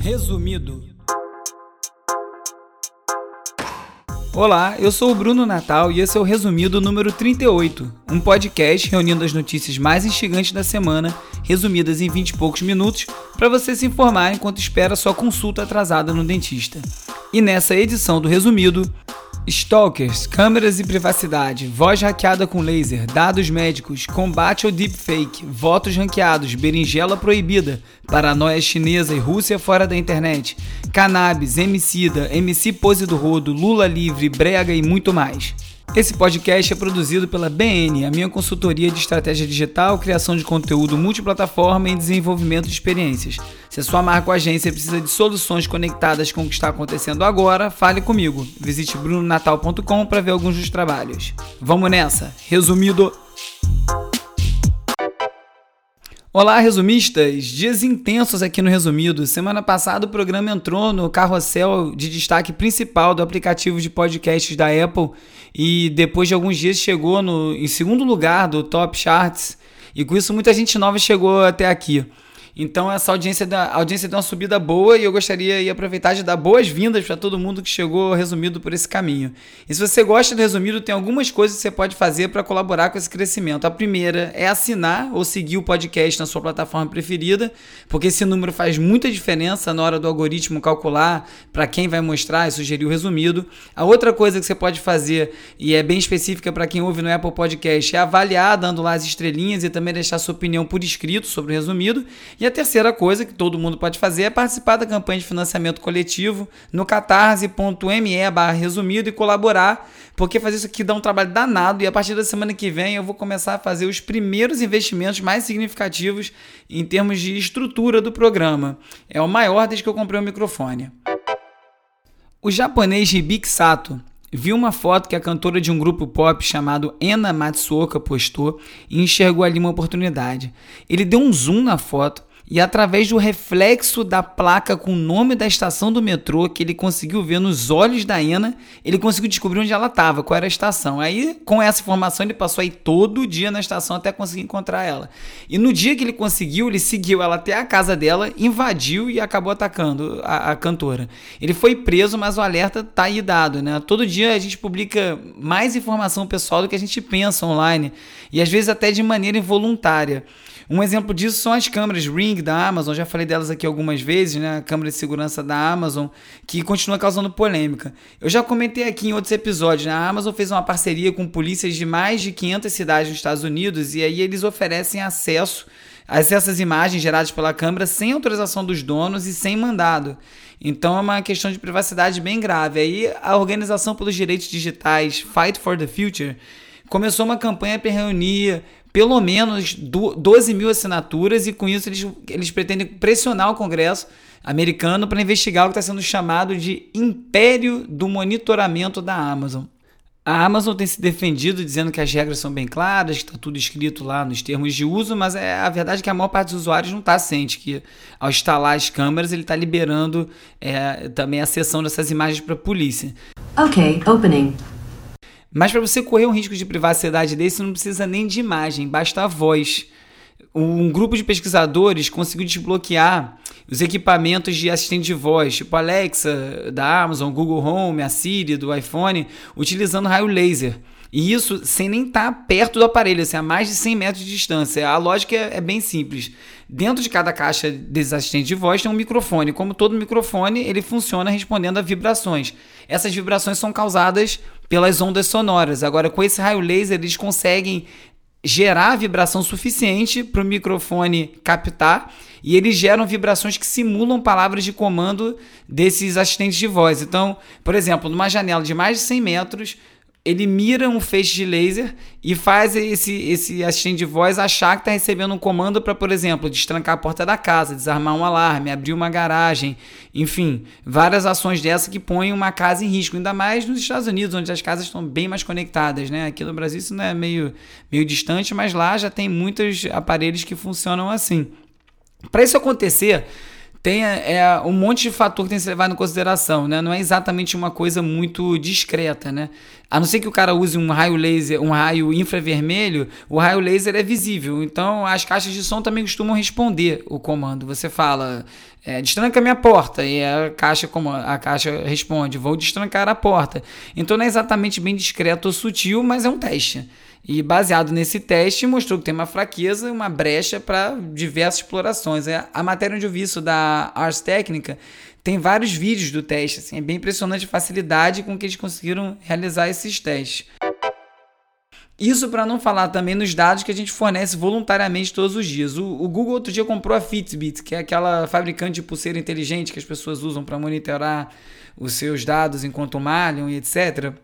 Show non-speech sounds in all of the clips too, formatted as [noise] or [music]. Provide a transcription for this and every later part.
Resumido. Olá, eu sou o Bruno Natal e esse é o Resumido número 38, um podcast reunindo as notícias mais instigantes da semana, resumidas em 20 e poucos minutos, para você se informar enquanto espera sua consulta atrasada no dentista. E nessa edição do Resumido, Stalkers, câmeras e privacidade, voz hackeada com laser, dados médicos, combate ao deepfake, votos ranqueados, berinjela proibida, paranoia chinesa e Rússia fora da internet, cannabis, emicida, MC pose do rodo, Lula livre, brega e muito mais. Esse podcast é produzido pela BN, a minha consultoria de estratégia digital, criação de conteúdo multiplataforma e desenvolvimento de experiências. Se a sua marca ou agência precisa de soluções conectadas com o que está acontecendo agora, fale comigo. Visite brunonatal.com para ver alguns dos trabalhos. Vamos nessa! Resumido. Olá, resumistas! Dias intensos aqui no Resumido. Semana passada o programa entrou no carrossel de destaque principal do aplicativo de podcasts da Apple e depois de alguns dias chegou no, em segundo lugar do Top Charts. E com isso muita gente nova chegou até aqui. Então essa audiência, da, audiência deu uma subida boa e eu gostaria de aproveitar de dar boas-vindas para todo mundo que chegou resumido por esse caminho. E se você gosta do resumido, tem algumas coisas que você pode fazer para colaborar com esse crescimento. A primeira é assinar ou seguir o podcast na sua plataforma preferida, porque esse número faz muita diferença na hora do algoritmo calcular para quem vai mostrar e sugerir o resumido. A outra coisa que você pode fazer, e é bem específica para quem ouve no Apple Podcast, é avaliar dando lá as estrelinhas e também deixar sua opinião por escrito sobre o resumido. E e a terceira coisa que todo mundo pode fazer é participar da campanha de financiamento coletivo no catarse.me barra resumido e colaborar, porque fazer isso aqui dá um trabalho danado e a partir da semana que vem eu vou começar a fazer os primeiros investimentos mais significativos em termos de estrutura do programa. É o maior desde que eu comprei o microfone. O japonês Hibiki Sato viu uma foto que a cantora de um grupo pop chamado Ena Matsuoka postou e enxergou ali uma oportunidade. Ele deu um zoom na foto e através do reflexo da placa com o nome da estação do metrô que ele conseguiu ver nos olhos da Ena, ele conseguiu descobrir onde ela estava, qual era a estação. Aí, com essa informação, ele passou aí todo dia na estação até conseguir encontrar ela. E no dia que ele conseguiu, ele seguiu ela até a casa dela, invadiu e acabou atacando a, a cantora. Ele foi preso, mas o alerta tá aí dado, né? Todo dia a gente publica mais informação pessoal do que a gente pensa online e às vezes até de maneira involuntária. Um exemplo disso são as câmeras Ring da Amazon, já falei delas aqui algumas vezes, né? A câmera de segurança da Amazon, que continua causando polêmica. Eu já comentei aqui em outros episódios, né? A Amazon fez uma parceria com polícias de mais de 500 cidades nos Estados Unidos e aí eles oferecem acesso a essas imagens geradas pela câmera sem autorização dos donos e sem mandado. Então é uma questão de privacidade bem grave. Aí a Organização pelos Direitos Digitais, Fight for the Future, começou uma campanha para reunir pelo menos 12 mil assinaturas e com isso eles, eles pretendem pressionar o Congresso americano para investigar o que está sendo chamado de império do monitoramento da Amazon. A Amazon tem se defendido dizendo que as regras são bem claras, que está tudo escrito lá nos termos de uso, mas é a verdade é que a maior parte dos usuários não está ciente que ao instalar as câmeras ele está liberando é, também a sessão dessas imagens para a polícia. Ok, opening. Mas para você correr um risco de privacidade desse, não precisa nem de imagem, basta a voz. Um grupo de pesquisadores conseguiu desbloquear os equipamentos de assistente de voz, tipo Alexa da Amazon, Google Home, a Siri do iPhone, utilizando raio laser. E isso sem nem estar tá perto do aparelho, assim, a mais de 100 metros de distância. A lógica é, é bem simples. Dentro de cada caixa desses assistentes de voz tem um microfone. Como todo microfone, ele funciona respondendo a vibrações. Essas vibrações são causadas pelas ondas sonoras. Agora, com esse raio laser, eles conseguem gerar vibração suficiente para o microfone captar e eles geram vibrações que simulam palavras de comando desses assistentes de voz. Então, por exemplo, numa janela de mais de 100 metros, ele mira um feixe de laser e faz esse, esse assistente de voz achar que está recebendo um comando para, por exemplo, destrancar a porta da casa, desarmar um alarme, abrir uma garagem, enfim, várias ações dessa que põem uma casa em risco, ainda mais nos Estados Unidos, onde as casas estão bem mais conectadas, né? Aqui no Brasil isso não é meio, meio distante, mas lá já tem muitos aparelhos que funcionam assim. Para isso acontecer, tem é, um monte de fator que tem que ser levado em consideração, né? Não é exatamente uma coisa muito discreta, né? A não ser que o cara use um raio laser, um raio infravermelho, o raio laser é visível. Então as caixas de som também costumam responder o comando. Você fala, é, destranca minha porta e a caixa como a caixa responde, vou destrancar a porta. Então não é exatamente bem discreto ou sutil, mas é um teste. E baseado nesse teste, mostrou que tem uma fraqueza, uma brecha para diversas explorações. É, a matéria onde eu vi isso da Ars Técnica tem vários vídeos do teste. Assim, é bem impressionante a facilidade com que eles conseguiram realizar esses testes. Isso para não falar também nos dados que a gente fornece voluntariamente todos os dias. O, o, Google outro dia comprou a Fitbit, que é aquela fabricante de pulseira inteligente que as pessoas usam para monitorar os seus dados enquanto malham e etc.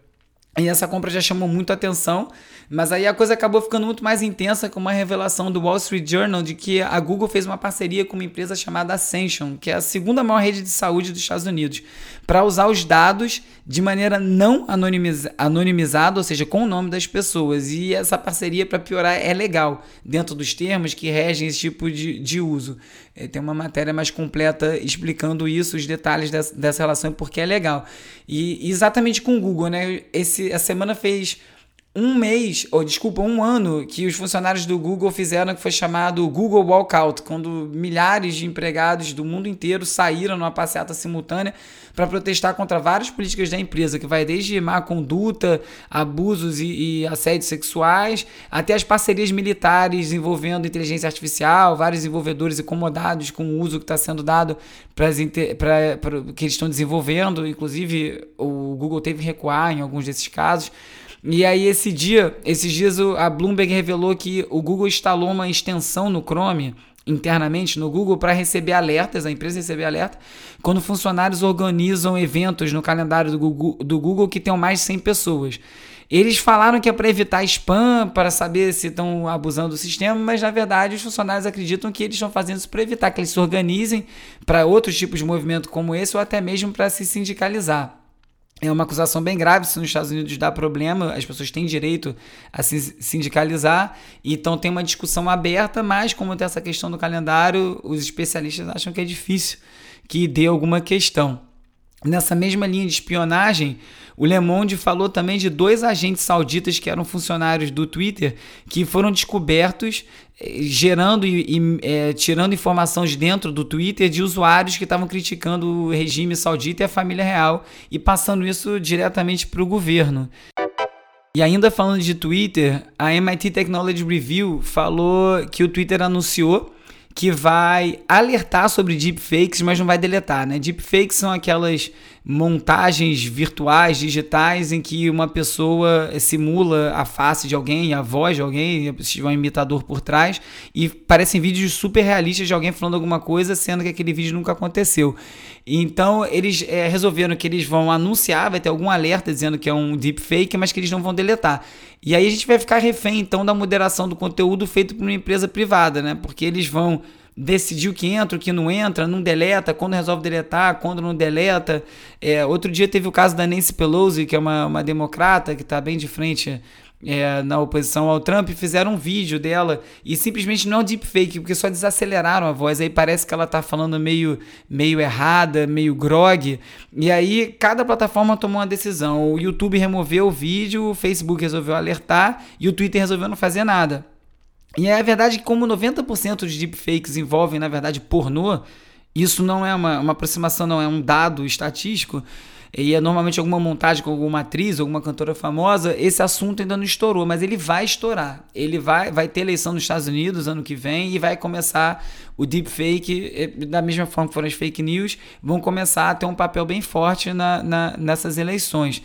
E essa compra já chamou muito atenção, mas aí a coisa acabou ficando muito mais intensa com uma revelação do Wall Street Journal de que a Google fez uma parceria com uma empresa chamada Ascension, que é a segunda maior rede de saúde dos Estados Unidos, para usar os dados de maneira não anonimiza anonimizada, ou seja, com o nome das pessoas. E essa parceria, para piorar, é legal, dentro dos termos que regem esse tipo de, de uso. É, tem uma matéria mais completa explicando isso, os detalhes dessa, dessa relação e por que é legal. E exatamente com o Google, né? Esse, essa semana fez um mês, ou desculpa, um ano que os funcionários do Google fizeram que foi chamado Google Walkout, quando milhares de empregados do mundo inteiro saíram numa passeata simultânea para protestar contra várias políticas da empresa, que vai desde má conduta, abusos e, e assédios sexuais, até as parcerias militares envolvendo inteligência artificial, vários desenvolvedores incomodados com o uso que está sendo dado para que eles estão desenvolvendo, inclusive o Google teve que recuar em alguns desses casos. E aí esse dia, esses dias a Bloomberg revelou que o Google instalou uma extensão no Chrome internamente no Google para receber alertas, a empresa receber alerta, quando funcionários organizam eventos no calendário do Google, do Google que tenham mais de 100 pessoas. Eles falaram que é para evitar spam, para saber se estão abusando do sistema, mas na verdade os funcionários acreditam que eles estão fazendo isso para evitar que eles se organizem para outros tipos de movimento como esse ou até mesmo para se sindicalizar. É uma acusação bem grave se nos Estados Unidos dá problema, as pessoas têm direito a se sindicalizar, então tem uma discussão aberta, mas como tem essa questão do calendário, os especialistas acham que é difícil que dê alguma questão. Nessa mesma linha de espionagem, o Le Monde falou também de dois agentes sauditas que eram funcionários do Twitter que foram descobertos eh, gerando e, e é, tirando informação de dentro do Twitter de usuários que estavam criticando o regime saudita e a família real e passando isso diretamente para o governo. E ainda falando de Twitter, a MIT Technology Review falou que o Twitter anunciou que vai alertar sobre deepfakes, mas não vai deletar, né? Deepfakes são aquelas montagens virtuais, digitais, em que uma pessoa simula a face de alguém, a voz de alguém, se tiver um imitador por trás, e parecem vídeos super realistas de alguém falando alguma coisa, sendo que aquele vídeo nunca aconteceu. Então, eles é, resolveram que eles vão anunciar, vai ter algum alerta dizendo que é um deepfake, mas que eles não vão deletar. E aí a gente vai ficar refém, então, da moderação do conteúdo feito por uma empresa privada, né? Porque eles vão decidir o que entra, que não entra, não deleta, quando resolve deletar, quando não deleta. É, outro dia teve o caso da Nancy Pelosi, que é uma, uma democrata que está bem de frente é, na oposição ao Trump, fizeram um vídeo dela e simplesmente não é deepfake, porque só desaceleraram a voz. Aí parece que ela está falando meio, meio errada, meio grog. E aí cada plataforma tomou uma decisão. O YouTube removeu o vídeo, o Facebook resolveu alertar e o Twitter resolveu não fazer nada. E é a verdade que, como 90% de deepfakes envolvem, na verdade, pornô, isso não é uma, uma aproximação, não é um dado estatístico, e é normalmente alguma montagem com alguma atriz, alguma cantora famosa, esse assunto ainda não estourou, mas ele vai estourar. Ele vai, vai ter eleição nos Estados Unidos ano que vem e vai começar o deepfake, eh, da mesma forma que foram as fake news, vão começar a ter um papel bem forte na, na nessas eleições.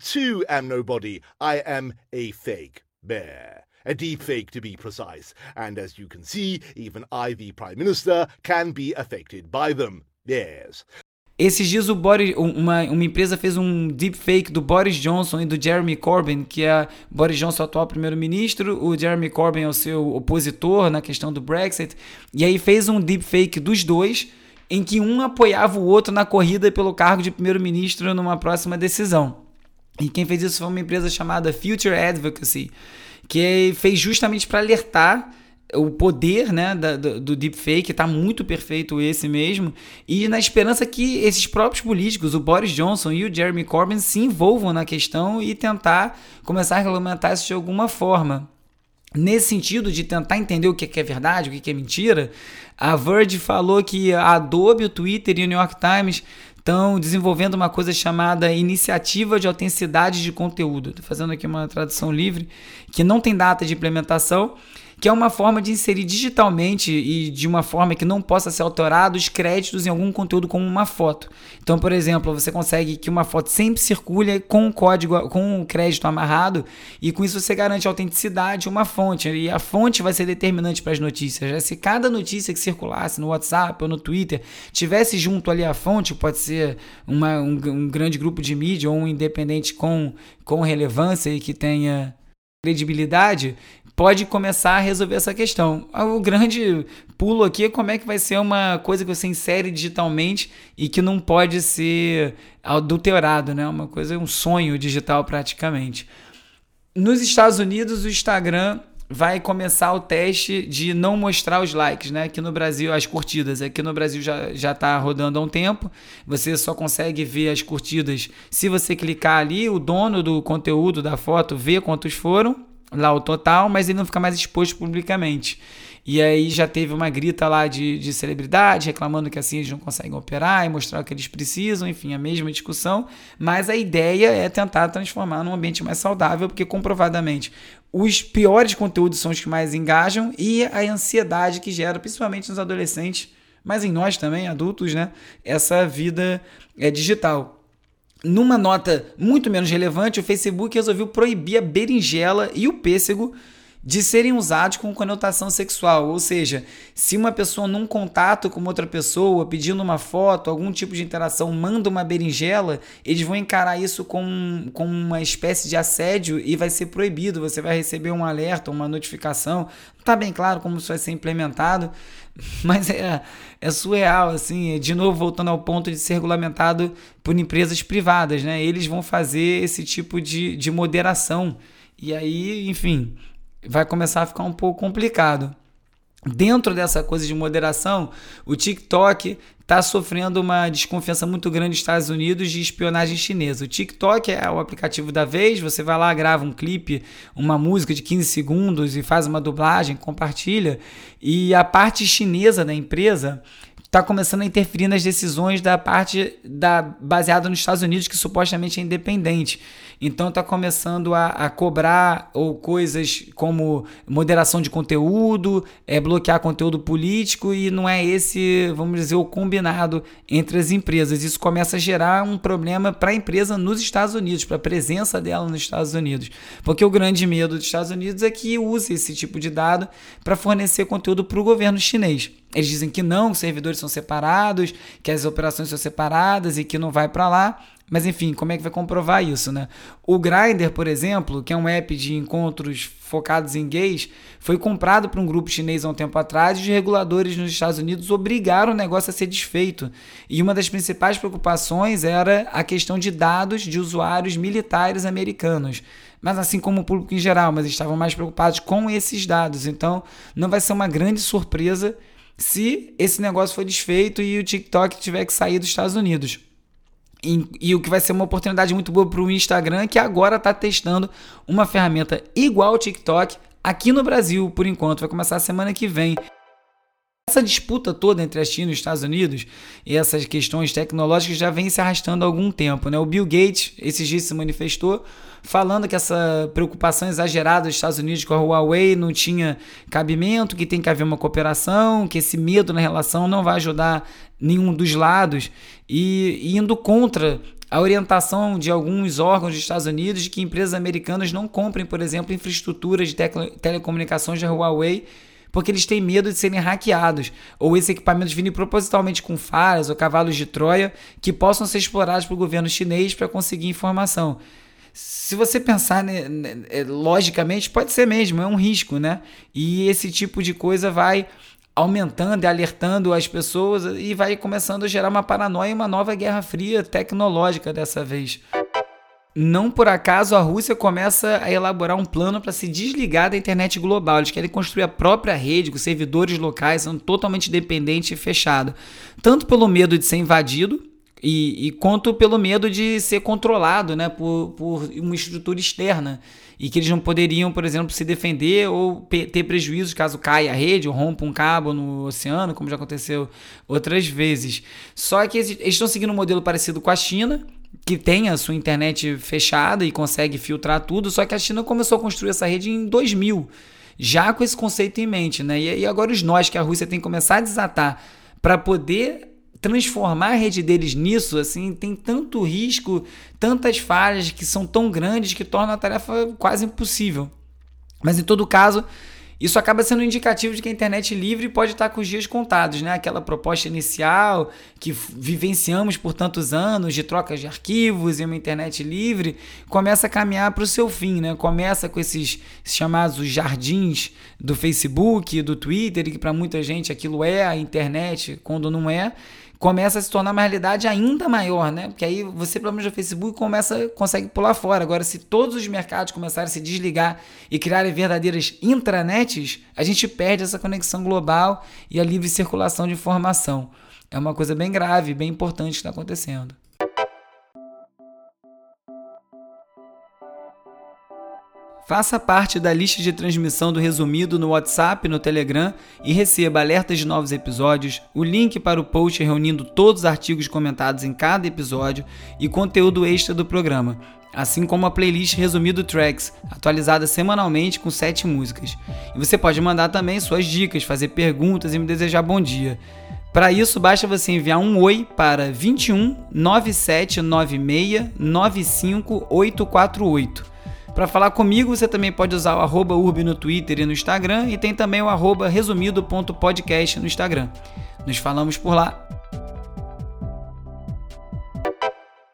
To am nobody, I am a fake bear. A deepfake to be precise. And as you can see, even I, the Prime Minister, can be affected by them. Yes. Esses dias Boris, uma, uma empresa fez um deepfake do Boris Johnson e do Jeremy Corbyn, que é Boris Johnson, atual primeiro-ministro, o Jeremy Corbyn é o seu opositor na questão do Brexit, e aí fez um deepfake dos dois, em que um apoiava o outro na corrida pelo cargo de primeiro-ministro numa próxima decisão. E quem fez isso foi uma empresa chamada Future Advocacy que fez justamente para alertar o poder né, da, do, do deepfake, está muito perfeito esse mesmo, e na esperança que esses próprios políticos, o Boris Johnson e o Jeremy Corbyn, se envolvam na questão e tentar começar a regulamentar isso de alguma forma. Nesse sentido de tentar entender o que é verdade, o que é mentira, a Verge falou que a Adobe, o Twitter e o New York Times estão desenvolvendo uma coisa chamada Iniciativa de Autenticidade de Conteúdo. Estou fazendo aqui uma tradução livre, que não tem data de implementação, que é uma forma de inserir digitalmente e de uma forma que não possa ser alterado os créditos em algum conteúdo como uma foto. Então, por exemplo, você consegue que uma foto sempre circule com o código, com o crédito amarrado e com isso você garante a autenticidade de uma fonte. E a fonte vai ser determinante para as notícias. Se cada notícia que circulasse no WhatsApp ou no Twitter tivesse junto ali a fonte, pode ser uma, um, um grande grupo de mídia ou um independente com, com relevância e que tenha credibilidade, pode começar a resolver essa questão. O grande pulo aqui é como é que vai ser uma coisa que você insere digitalmente e que não pode ser adulterado, né? Uma coisa, um sonho digital praticamente. Nos Estados Unidos, o Instagram vai começar o teste de não mostrar os likes, né? Aqui no Brasil, as curtidas. Aqui no Brasil já, já tá rodando há um tempo. Você só consegue ver as curtidas se você clicar ali. O dono do conteúdo da foto vê quantos foram lá o total, mas ele não fica mais exposto publicamente. E aí já teve uma grita lá de, de celebridade reclamando que assim eles não conseguem operar e mostrar o que eles precisam, enfim, a mesma discussão. Mas a ideia é tentar transformar num ambiente mais saudável, porque comprovadamente os piores conteúdos são os que mais engajam e a ansiedade que gera, principalmente nos adolescentes, mas em nós também, adultos, né? Essa vida é digital. Numa nota muito menos relevante, o Facebook resolveu proibir a berinjela e o pêssego de serem usados com conotação sexual. Ou seja, se uma pessoa num contato com outra pessoa, pedindo uma foto, algum tipo de interação, manda uma berinjela, eles vão encarar isso com, com uma espécie de assédio e vai ser proibido. Você vai receber um alerta, uma notificação. Não está bem claro como isso vai ser implementado, [laughs] mas é, é surreal, assim, de novo voltando ao ponto de ser regulamentado por empresas privadas, né? Eles vão fazer esse tipo de, de moderação. E aí, enfim, vai começar a ficar um pouco complicado. Dentro dessa coisa de moderação, o TikTok está sofrendo uma desconfiança muito grande nos Estados Unidos de espionagem chinesa. O TikTok é o aplicativo da vez, você vai lá, grava um clipe, uma música de 15 segundos e faz uma dublagem, compartilha, e a parte chinesa da empresa está começando a interferir nas decisões da parte da baseada nos Estados Unidos, que supostamente é independente. Então está começando a, a, cobrar ou coisas como moderação de conteúdo, é, bloquear conteúdo político e não é esse, vamos dizer, o combinado entre as empresas. Isso começa a gerar um problema para a empresa nos Estados Unidos, para a presença dela nos Estados Unidos. Porque o grande medo dos Estados Unidos é que use esse tipo de dado para fornecer conteúdo para o governo chinês. Eles dizem que não, os servidores são separados, que as operações são separadas e que não vai para lá. Mas enfim, como é que vai comprovar isso, né? O Grindr, por exemplo, que é um app de encontros focados em gays, foi comprado por um grupo chinês há um tempo atrás e os reguladores nos Estados Unidos obrigaram o negócio a ser desfeito. E uma das principais preocupações era a questão de dados de usuários militares americanos. Mas assim como o público em geral, mas estavam mais preocupados com esses dados. Então, não vai ser uma grande surpresa se esse negócio for desfeito e o TikTok tiver que sair dos Estados Unidos. E, e, o que vai ser uma oportunidade muito boa para o Instagram, que agora está testando uma ferramenta igual ao TikTok aqui no Brasil, por enquanto. Vai começar a semana que vem. Essa disputa toda entre a China e os Estados Unidos e essas questões tecnológicas já vem se arrastando há algum tempo. Né? O Bill Gates, esses dias, se manifestou falando que essa preocupação exagerada dos Estados Unidos com a Huawei não tinha cabimento, que tem que haver uma cooperação, que esse medo na relação não vai ajudar nenhum dos lados e indo contra a orientação de alguns órgãos dos Estados Unidos de que empresas americanas não comprem, por exemplo, infraestrutura de telecomunicações da Huawei porque eles têm medo de serem hackeados, ou esses equipamentos virem propositalmente com falhas ou cavalos de Troia que possam ser explorados pelo governo chinês para conseguir informação. Se você pensar né, logicamente, pode ser mesmo, é um risco, né? E esse tipo de coisa vai aumentando e alertando as pessoas e vai começando a gerar uma paranoia e uma nova guerra fria tecnológica dessa vez. não por acaso a Rússia começa a elaborar um plano para se desligar da internet global. Eles querem construir a própria rede com servidores locais, são totalmente dependente e fechado. Tanto pelo medo de ser invadido, e, e, quanto pelo medo de ser controlado né, por, por uma estrutura externa e que eles não poderiam, por exemplo, se defender ou ter prejuízos caso caia a rede ou rompa um cabo no oceano, como já aconteceu outras vezes. Só que eles estão seguindo um modelo parecido com a China, que tem a sua internet fechada e consegue filtrar tudo, só que a China começou a construir essa rede em 2000, já com esse conceito em mente. Né? E, e agora os nós que a Rússia tem que começar a desatar para poder transformar a rede deles nisso, assim, tem tanto risco, tantas falhas que são tão grandes que tornam a tarefa quase impossível. Mas em todo caso, isso acaba sendo um indicativo de que a internet livre pode estar com os dias contados, né? Aquela proposta inicial que vivenciamos por tantos anos de trocas de arquivos e uma internet livre começa a caminhar para o seu fim, né? Começa com esses chamados jardins do Facebook, do Twitter, que para muita gente aquilo é a internet, quando não é começa a se tornar uma realidade ainda maior, né? Porque aí você, pelo menos no Facebook, começa, consegue pular fora. Agora, se todos os mercados começarem a se desligar e criarem verdadeiras intranets, a gente perde essa conexão global e a livre circulação de informação. É uma coisa bem grave, bem importante que está acontecendo. Faça parte da lista de transmissão do resumido no WhatsApp no Telegram e receba alertas de novos episódios, o link para o post reunindo todos os artigos comentados em cada episódio e conteúdo extra do programa, assim como a playlist Resumido Tracks, atualizada semanalmente com sete músicas. E você pode mandar também suas dicas, fazer perguntas e me desejar bom dia. Para isso, basta você enviar um oi para 21 9796 95848. Para falar comigo, você também pode usar o arroba urb no Twitter e no Instagram e tem também o arroba resumido.podcast no Instagram. Nos falamos por lá.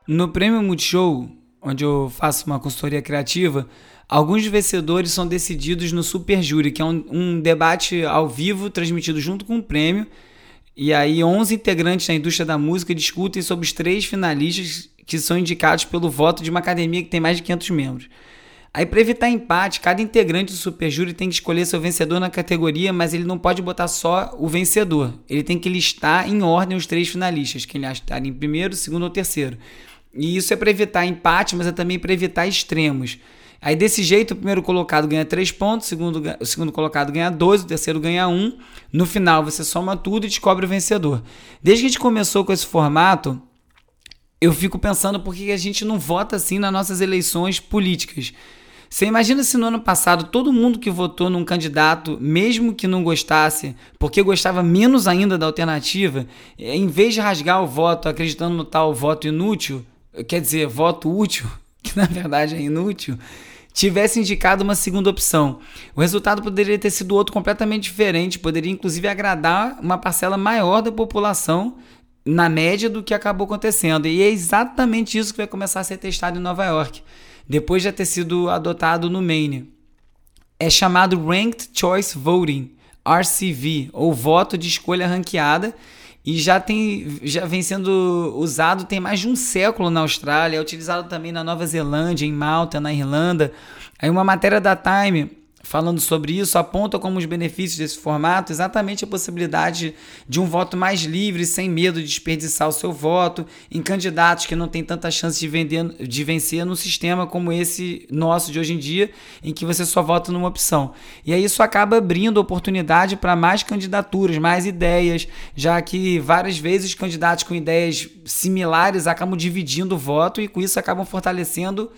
No Prêmio Multishow, onde eu faço uma consultoria criativa, alguns vencedores são decididos no Super Júri, que é um, um debate ao vivo transmitido junto com o prêmio. E aí 11 integrantes da indústria da música discutem sobre os três finalistas que são indicados pelo voto de uma academia que tem mais de 500 membros. Aí, para evitar empate, cada integrante do Super Júri tem que escolher seu vencedor na categoria, mas ele não pode botar só o vencedor. Ele tem que listar em ordem os três finalistas, que ele está em primeiro, segundo ou terceiro. E isso é para evitar empate, mas é também para evitar extremos. Aí, desse jeito, o primeiro colocado ganha 3 pontos, o segundo, o segundo colocado ganha 2, o terceiro ganha 1. Um. No final, você soma tudo e descobre o vencedor. Desde que a gente começou com esse formato, eu fico pensando por que a gente não vota assim nas nossas eleições políticas. Você imagina se no ano passado todo mundo que votou num candidato, mesmo que não gostasse, porque gostava menos ainda da alternativa, em vez de rasgar o voto acreditando no tal voto inútil, quer dizer, voto útil, [laughs] que na verdade é inútil, tivesse indicado uma segunda opção. O resultado poderia ter sido outro completamente diferente, poderia inclusive agradar uma parcela maior da população na média do que acabou acontecendo. E é exatamente isso que vai começar a ser testado em Nova York depois de ter sido adotado no Maine. É chamado Ranked Choice Voting, RCV, ou voto de escolha ranqueada, e já tem já vem sendo usado tem mais de um século na Austrália, é utilizado também na Nova Zelândia, em Malta, na Irlanda. Aí uma matéria da Time falando sobre isso, aponta como os benefícios desse formato exatamente a possibilidade de um voto mais livre, sem medo de desperdiçar o seu voto, em candidatos que não têm tanta chance de, vender, de vencer num sistema como esse nosso de hoje em dia, em que você só vota numa opção. E aí isso acaba abrindo oportunidade para mais candidaturas, mais ideias, já que várias vezes candidatos com ideias similares acabam dividindo o voto e com isso acabam fortalecendo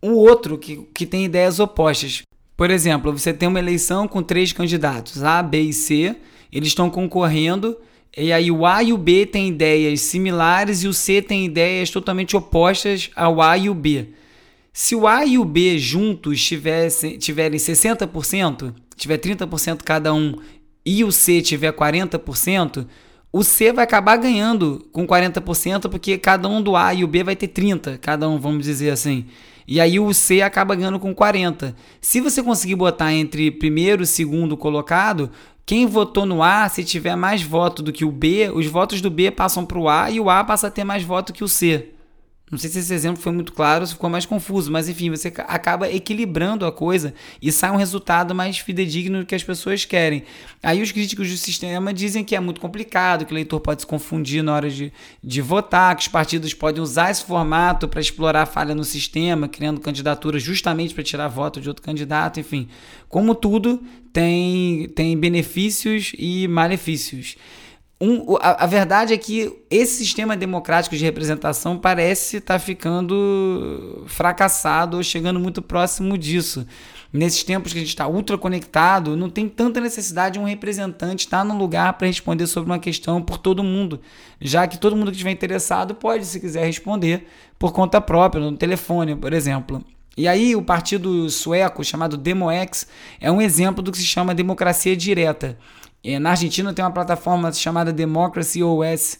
o outro que, que tem ideias opostas. Por exemplo, você tem uma eleição com três candidatos, A, B e C, eles estão concorrendo, e aí o A e o B têm ideias similares e o C tem ideias totalmente opostas ao A e o B. Se o A e o B juntos tivessem, tiverem 60%, tiver 30% cada um, e o C tiver 40%, o C vai acabar ganhando com 40%, porque cada um do A e o B vai ter 30%, cada um, vamos dizer assim. E aí o C acaba ganhando com 40. Se você conseguir botar entre primeiro e segundo colocado, quem votou no A, se tiver mais voto do que o B, os votos do B passam para o A e o A passa a ter mais voto que o C. Não sei se esse exemplo foi muito claro, se ficou mais confuso, mas enfim, você acaba equilibrando a coisa e sai um resultado mais fidedigno do que as pessoas querem. Aí os críticos do sistema dizem que é muito complicado, que o eleitor pode se confundir na hora de, de votar, que os partidos podem usar esse formato para explorar a falha no sistema, criando candidaturas justamente para tirar voto de outro candidato, enfim. Como tudo, tem, tem benefícios e malefícios. Um, a, a, verdade é que esse sistema democrático de representação parece estar tá ficando fracassado ou chegando muito próximo disso. Nesses tempos que a gente está ultra conectado, não tem tanta necessidade de um representante estar no lugar para responder sobre uma questão por todo mundo, já que todo mundo que estiver interessado pode, se quiser, responder por conta própria, no telefone, por exemplo. E aí, o partido sueco chamado Demoex é um exemplo do que se chama democracia direta na Argentina tem uma plataforma chamada Democracy OS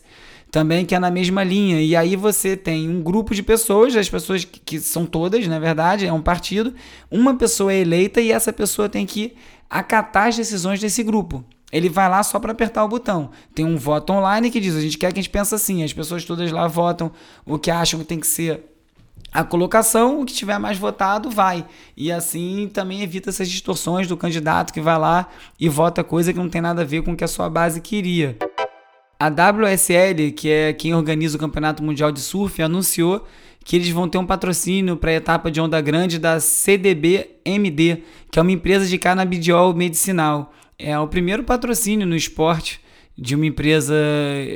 também que é na mesma linha. E aí você tem um grupo de pessoas, as pessoas que, que, são todas, na verdade, é um partido, uma pessoa é eleita e essa pessoa tem que acatar as decisões desse grupo. Ele vai lá só para apertar o botão. Tem um voto online que diz: a gente quer que a gente pense assim. As pessoas todas lá votam o que acham que tem que ser a colocação, o que tiver mais votado vai. E assim também evita essas distorções do candidato que vai lá e vota coisa que não tem nada a ver com o que a sua base queria. A WSL, que é quem organiza o Campeonato Mundial de Surf, anunciou que eles vão ter um patrocínio para a etapa de onda grande da CDB-MD, que é uma empresa de canabidiol medicinal. É o primeiro patrocínio no esporte de uma empresa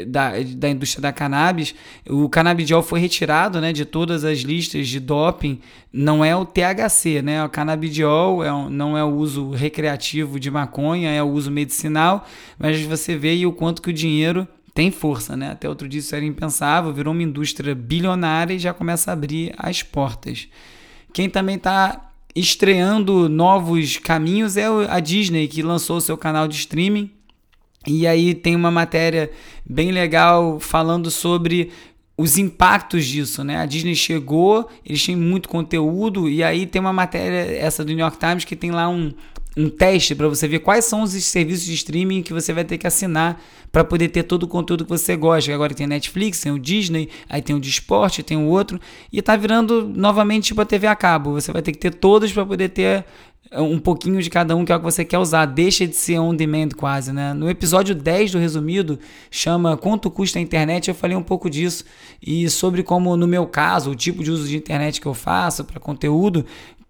da, da indústria da cannabis, o canabidiol foi retirado né, de todas as listas de doping. Não é o THC, né? O canabidiol é, não é o uso recreativo de maconha, é o uso medicinal, mas você vê aí o quanto que o dinheiro tem força, né? Até outro dia isso era impensável, virou uma indústria bilionária e já começa a abrir as portas. Quem também está estreando novos caminhos é a Disney, que lançou o seu canal de streaming e aí tem uma matéria bem legal falando sobre os impactos disso, né? A Disney chegou, eles têm muito conteúdo e aí tem uma matéria essa do New York Times que tem lá um, um teste para você ver quais são os serviços de streaming que você vai ter que assinar para poder ter todo o conteúdo que você gosta. Agora tem Netflix, tem o Disney, aí tem o de esporte, tem o outro e tá virando novamente tipo a TV a cabo. Você vai ter que ter todos para poder ter um pouquinho de cada um que é o que você quer usar. Deixa de ser on demand quase, né? No episódio 10 do resumido, chama Quanto custa a internet, eu falei um pouco disso e sobre como no meu caso, o tipo de uso de internet que eu faço para conteúdo,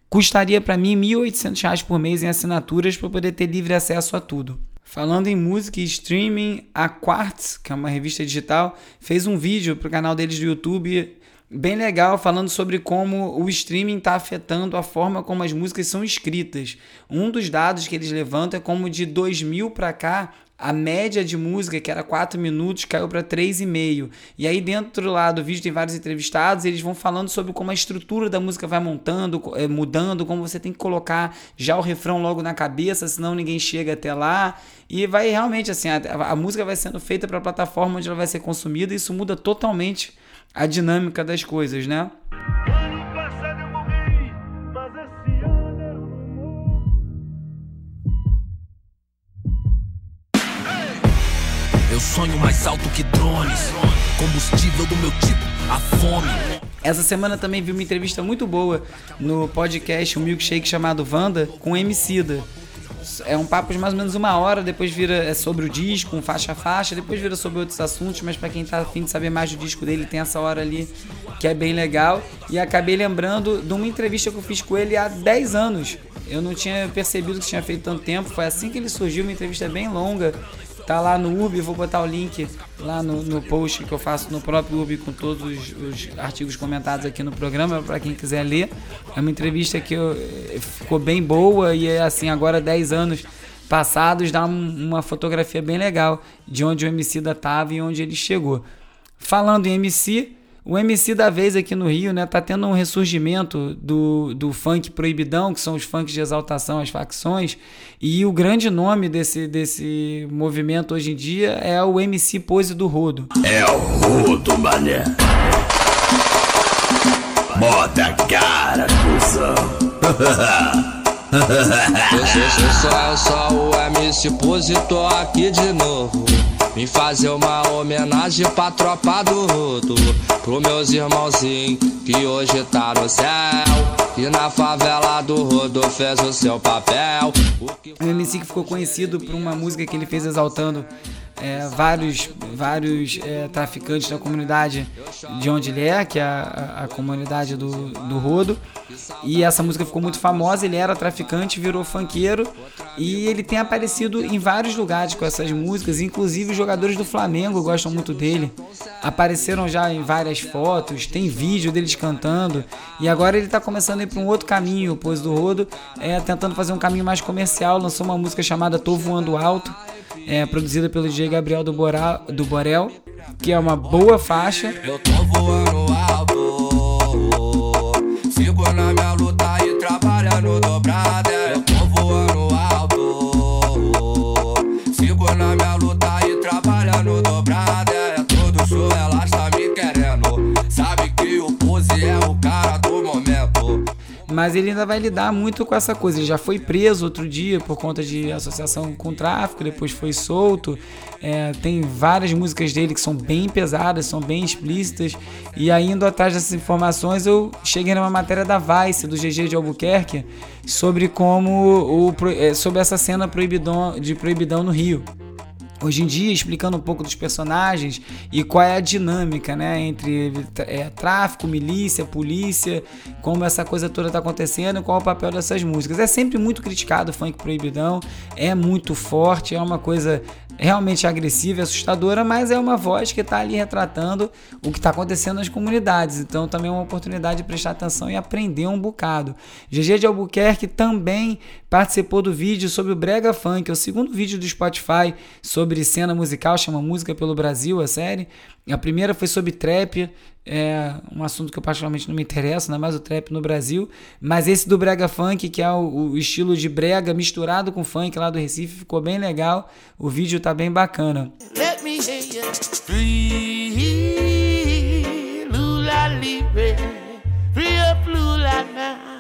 custaria para mim R$ 1.800 por mês em assinaturas para poder ter livre acesso a tudo. Falando em música e streaming, a Quartz, que é uma revista digital, fez um vídeo para o canal deles do YouTube bem legal falando sobre como o streaming está afetando a forma como as músicas são escritas. Um dos dados que eles levantam é como de 2000 para cá a média de música, que era 4 minutos, caiu para 3,5. E aí, dentro lá do vídeo, tem vários entrevistados, eles vão falando sobre como a estrutura da música vai montando, eh, mudando, como você tem que colocar já o refrão logo na cabeça, senão ninguém chega até lá. E vai realmente assim, a, a música vai sendo feita para a plataforma onde ela vai ser consumida, e isso muda totalmente a dinâmica das coisas, né? Eu sonho mais alto que drones, combustível do meu tipo, a fome. Essa semana também vi uma entrevista muito boa no podcast, um milkshake chamado Vanda, com Emicida é um papo de mais ou menos uma hora, depois vira é sobre o disco, um faixa a faixa, depois vira sobre outros assuntos, mas para quem tá afim de saber mais do disco dele, tem essa hora ali que é bem legal. E acabei lembrando de uma entrevista que eu fiz com ele há 10 anos. Eu não tinha percebido que tinha feito tanto tempo, foi assim que ele surgiu, uma entrevista bem longa. Tá lá no UB, vou botar o link lá no, no post que eu faço no próprio UB com todos os, os artigos comentados aqui no programa, para quem quiser ler. É uma entrevista que eu, eh, ficou bem boa e é assim, agora 10 anos passados, dá um, uma fotografia bem legal de onde o MC da tava e onde ele chegou. Falando em MC, o MC da vez aqui no Rio, né, tá tendo um ressurgimento do, do funk proibidão, que são os funks de exaltação às facções, e o grande nome desse, desse movimento hoje em dia é o MC Pose do Rodo. É o Rodo, mané. Bota a cara, cuzão. eu, sou, eu, sou, eu sou o MC Pose, tô aqui de novo. Vim fazer uma homenagem pra tropa do rodo. Pro meus irmãozinhos que hoje tá no céu. E na favela do rodo fez o seu papel. O MC que ficou conhecido por uma música que ele fez exaltando é, vários, vários é, traficantes da comunidade de onde ele é, que é a, a, comunidade do, do Rodo. E essa música ficou muito famosa. Ele era traficante, virou funkeiro e ele tem aparecido em vários lugares com essas músicas. Inclusive, os jogadores do Flamengo gostam muito dele. Apareceram já em várias fotos, tem vídeo deles cantando. E agora ele está começando a ir para um outro caminho, pois do Rodo é tentando fazer um caminho mais comercial. Lançou uma música chamada Tô Voando Alto é produzida pelo DJ Gabriel do, Bora, do Borel, que é uma boa faixa. Eu tô voando alto, sigo na minha luta mas ele ainda vai lidar muito com essa coisa. Ele já foi preso outro dia por conta de associação com tráfico, depois foi solto. É, tem várias músicas dele que são bem pesadas, são bem explícitas. E ainda atrás dessas informações, eu cheguei numa matéria da Vice, do GG de Albuquerque, sobre como o, é, sobre essa cena proibidão, de proibidão no Rio hoje em dia, explicando um pouco dos personagens e qual é a dinâmica né, entre é, tráfico, milícia, polícia, como essa coisa toda está acontecendo e qual é o papel dessas músicas. É sempre muito criticado o funk proibidão, é muito forte, é uma coisa realmente agressiva e assustadora, mas é uma voz que está ali retratando o que está acontecendo nas comunidades. Então também é uma oportunidade de prestar atenção e aprender um bocado. GG de Albuquerque também participou do vídeo sobre o Brega Funk, é o segundo vídeo do Spotify sobre cena musical, chama Música pelo Brasil, a série. A primeira foi sobre trap, é um assunto que eu particularmente não me interessa, não é mais o trap no Brasil, mas esse do brega funk, que é o, o, estilo de brega misturado com funk lá do Recife, ficou bem legal. O vídeo tá bem bacana. Let me hear you. Free, Lula free up Lula now.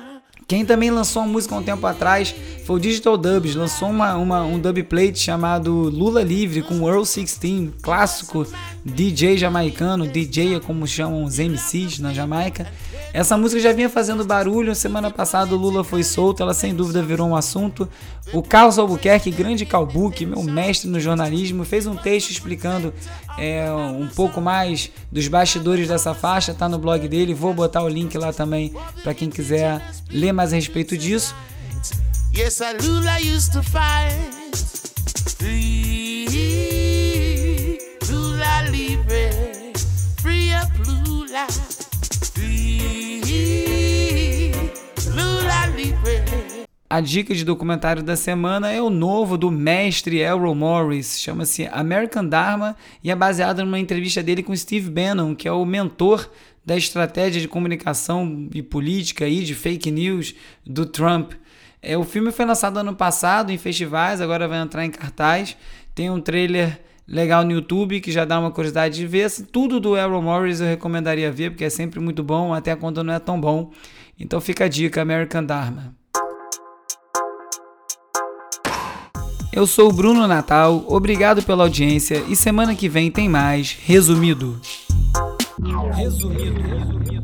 Quem também lançou uma música há um tempo atrás foi o Digital Dubs, lançou uma, uma, um dub plate chamado Lula Livre com Earl 16, clássico DJ jamaicano, DJ é como chamam os MCs na Jamaica. Essa música já vinha fazendo barulho, semana passada o Lula foi solto, ela sem dúvida virou um assunto. O Carlos Albuquerque, grande calbuque, meu mestre no jornalismo, fez um texto explicando é, um pouco mais dos bastidores dessa faixa, tá no blog dele, vou botar o link lá também para quem quiser ler mais a respeito disso. Yes, a Lula used to fight. A dica de documentário da semana é o novo do mestre Elroy Morris, chama-se American Dharma e é baseado numa entrevista dele com Steve Bannon, que é o mentor da estratégia de comunicação e política e de fake news do Trump. É, o filme foi lançado ano passado em festivais, agora vai entrar em cartaz. Tem um trailer legal no YouTube que já dá uma curiosidade de ver. Tudo do Errol Morris eu recomendaria ver, porque é sempre muito bom, até quando não é tão bom. Então fica a dica, American Dharma. Eu sou o Bruno Natal, obrigado pela audiência e semana que vem tem mais Resumido. Resumido.